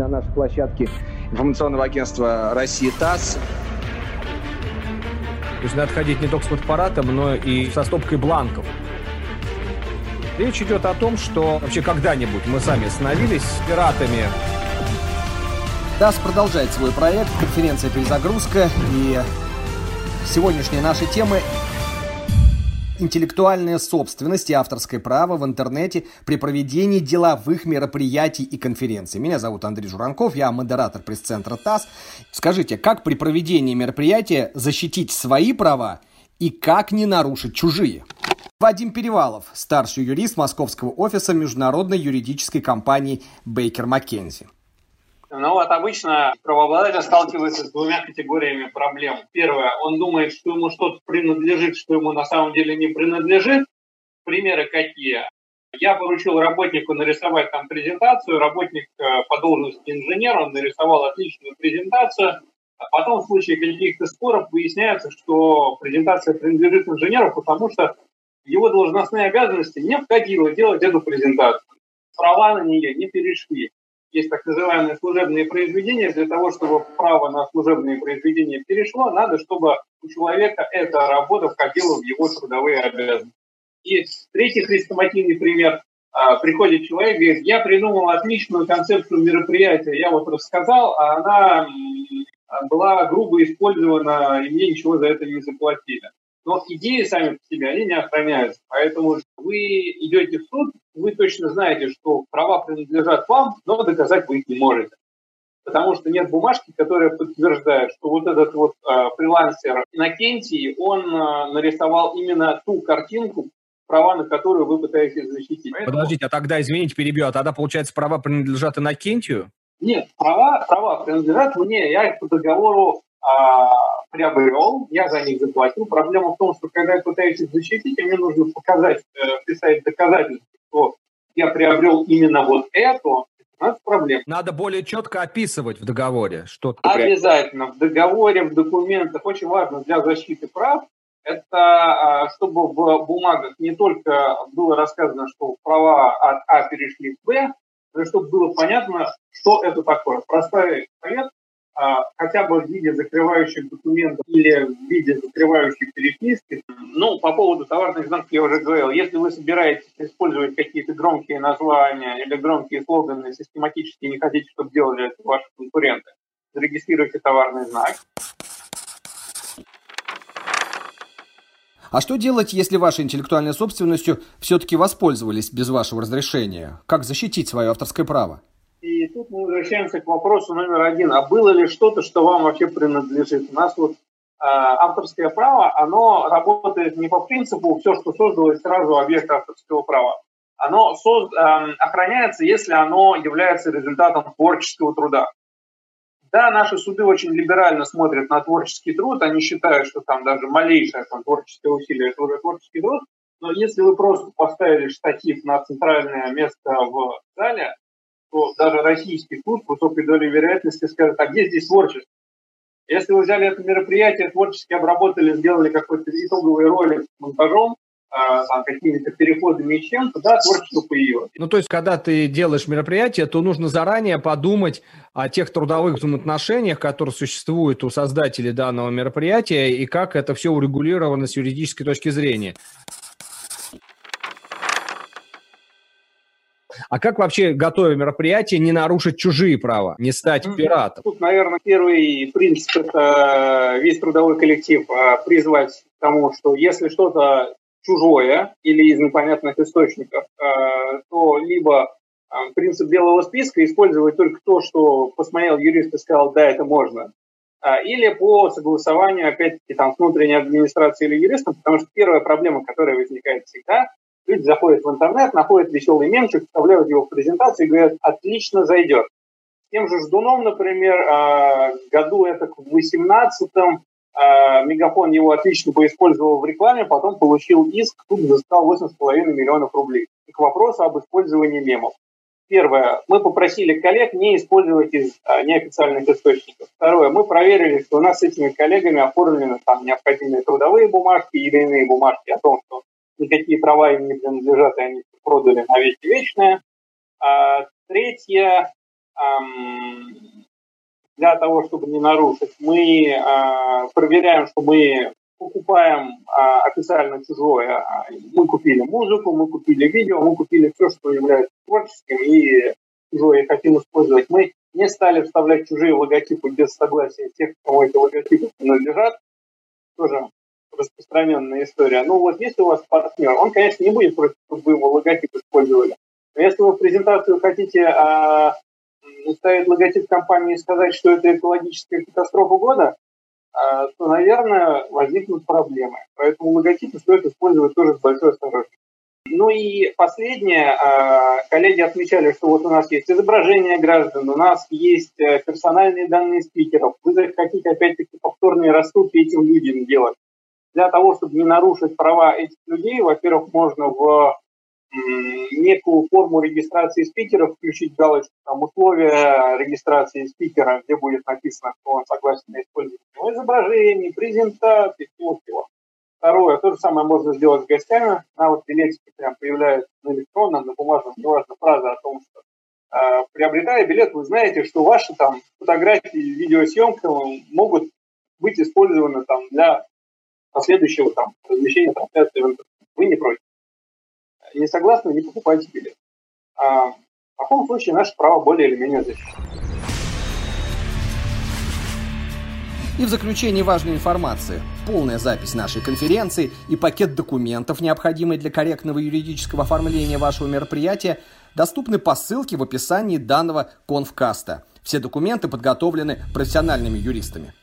на нашей площадке информационного агентства России ТАСС. То есть надо ходить не только с фотоаппаратом, но и со стопкой бланков. Речь идет о том, что вообще когда-нибудь мы сами становились пиратами. ТАСС продолжает свой проект, конференция «Перезагрузка», и сегодняшние наши темы интеллектуальная собственность и авторское право в интернете при проведении деловых мероприятий и конференций. Меня зовут Андрей Журанков, я модератор пресс-центра ТАСС. Скажите, как при проведении мероприятия защитить свои права и как не нарушить чужие? Вадим Перевалов, старший юрист московского офиса международной юридической компании Бейкер Маккензи. Ну вот обычно правообладатель сталкивается с двумя категориями проблем. Первое, он думает, что ему что-то принадлежит, что ему на самом деле не принадлежит. Примеры какие? Я поручил работнику нарисовать там презентацию, работник э, по должности инженер, он нарисовал отличную презентацию, а потом в случае каких-то споров выясняется, что презентация принадлежит инженеру, потому что его должностные обязанности не входило делать эту презентацию. Права на нее не перешли есть так называемые служебные произведения. Для того, чтобы право на служебные произведения перешло, надо, чтобы у человека эта работа входила в его трудовые обязанности. И третий хрестоматийный пример. А, приходит человек говорит, я придумал отличную концепцию мероприятия, я вот рассказал, а она была грубо использована, и мне ничего за это не заплатили. Но идеи сами по себе, они не охраняются. Поэтому вы идете в суд, вы точно знаете, что права принадлежат вам, но доказать вы их не можете. Потому что нет бумажки, которая подтверждает, что вот этот вот э, фрилансер Иннокентий, он э, нарисовал именно ту картинку, права на которую вы пытаетесь защитить. Поэтому... Подождите, а тогда, извините, перебью, а тогда, получается, права принадлежат Иннокентию? Нет, права, права принадлежат мне, я их по договору а, приобрел, я за них заплатил. Проблема в том, что когда я пытаюсь их защитить, мне нужно показать, э, писать доказательства, что я приобрел именно вот это, у нас проблема. Надо более четко описывать в договоре, что ты Обязательно. В договоре, в документах очень важно для защиты прав, это а, чтобы в бумагах не только было рассказано, что права от А перешли к Б, но и чтобы было понятно, что это такое. Простой совет хотя бы в виде закрывающих документов или в виде закрывающей переписки. Ну, по поводу товарных знаков я уже говорил. Если вы собираетесь использовать какие-то громкие названия или громкие слоганы, систематически не хотите, чтобы делали это ваши конкуренты, зарегистрируйте товарный знак. А что делать, если вашей интеллектуальной собственностью все-таки воспользовались без вашего разрешения? Как защитить свое авторское право? И тут мы возвращаемся к вопросу номер один. А было ли что-то, что вам вообще принадлежит? У нас вот э, авторское право, оно работает не по принципу все, что создалось сразу объект авторского права. Оно соз, э, охраняется, если оно является результатом творческого труда. Да, наши суды очень либерально смотрят на творческий труд, они считают, что там даже малейшее там, творческое усилие – это уже творческий труд, но если вы просто поставили штатив на центральное место в зале, то даже российский суд с высокой долей вероятности скажет, а где здесь творчество? Если вы взяли это мероприятие, творчески обработали, сделали какой-то итоговый ролик с монтажом, а, там, какими-то переходами и чем-то, да, творчество появилось. Ну, то есть, когда ты делаешь мероприятие, то нужно заранее подумать о тех трудовых взаимоотношениях, которые существуют у создателей данного мероприятия, и как это все урегулировано с юридической точки зрения. А как вообще, готовя мероприятие, не нарушить чужие права, не стать пиратом? Тут, наверное, первый принцип – это весь трудовой коллектив а, призвать к тому, что если что-то чужое или из непонятных источников, а, то либо а, принцип белого списка использовать только то, что посмотрел юрист и сказал, да, это можно, или по согласованию, опять-таки, там, с внутренней администрацией или юристом, потому что первая проблема, которая возникает всегда, Люди заходят в интернет, находят веселый мемчик, вставляют его в презентацию и говорят, отлично зайдет. Тем же Ждуном, например, а, году это в 18-м а, Мегафон его отлично поиспользовал в рекламе, потом получил иск, тут взыскал 8,5 миллионов рублей. И к вопросу об использовании мемов. Первое, мы попросили коллег не использовать из а, неофициальных источников. Второе, мы проверили, что у нас с этими коллегами оформлены там необходимые трудовые бумажки или иные бумажки о том, что никакие права им не принадлежат, и они продали на веки вечные. А, третье, для того, чтобы не нарушить, мы проверяем, что мы покупаем официально чужое. Мы купили музыку, мы купили видео, мы купили все, что является творческим и чужое хотим использовать. Мы не стали вставлять чужие логотипы без согласия тех, кому эти логотипы принадлежат. Тоже распространенная история. Ну вот если у вас партнер, он, конечно, не будет против, чтобы вы его логотип использовали. Но если вы в презентацию хотите а, ставить логотип компании и сказать, что это экологическая катастрофа года, а, то, наверное, возникнут проблемы. Поэтому логотипы стоит использовать тоже с большой осторожностью. Ну и последнее, а, коллеги отмечали, что вот у нас есть изображение граждан, у нас есть э, персональные данные спикеров. Вы хотите опять-таки повторные рассылки этим людям делать. Для того, чтобы не нарушить права этих людей, во-первых, можно в некую форму регистрации спикеров включить галочку, там, условия регистрации спикера, где будет написано, что он согласен на использование изображений, презентации, всего-всего. Второе, то же самое можно сделать с гостями. На вот билетике прям появляется на электронном, на бумажном, неважно, фраза о том, что э, приобретая билет, вы знаете, что ваши там фотографии, видеосъемка могут быть использованы там для последующего там размещения трансляции в интернете. Вы не против. Не согласны, не покупайте билет. А, в таком случае наше право более или менее защищено. И в заключении важная информация. Полная запись нашей конференции и пакет документов, необходимый для корректного юридического оформления вашего мероприятия, доступны по ссылке в описании данного конфкаста. Все документы подготовлены профессиональными юристами.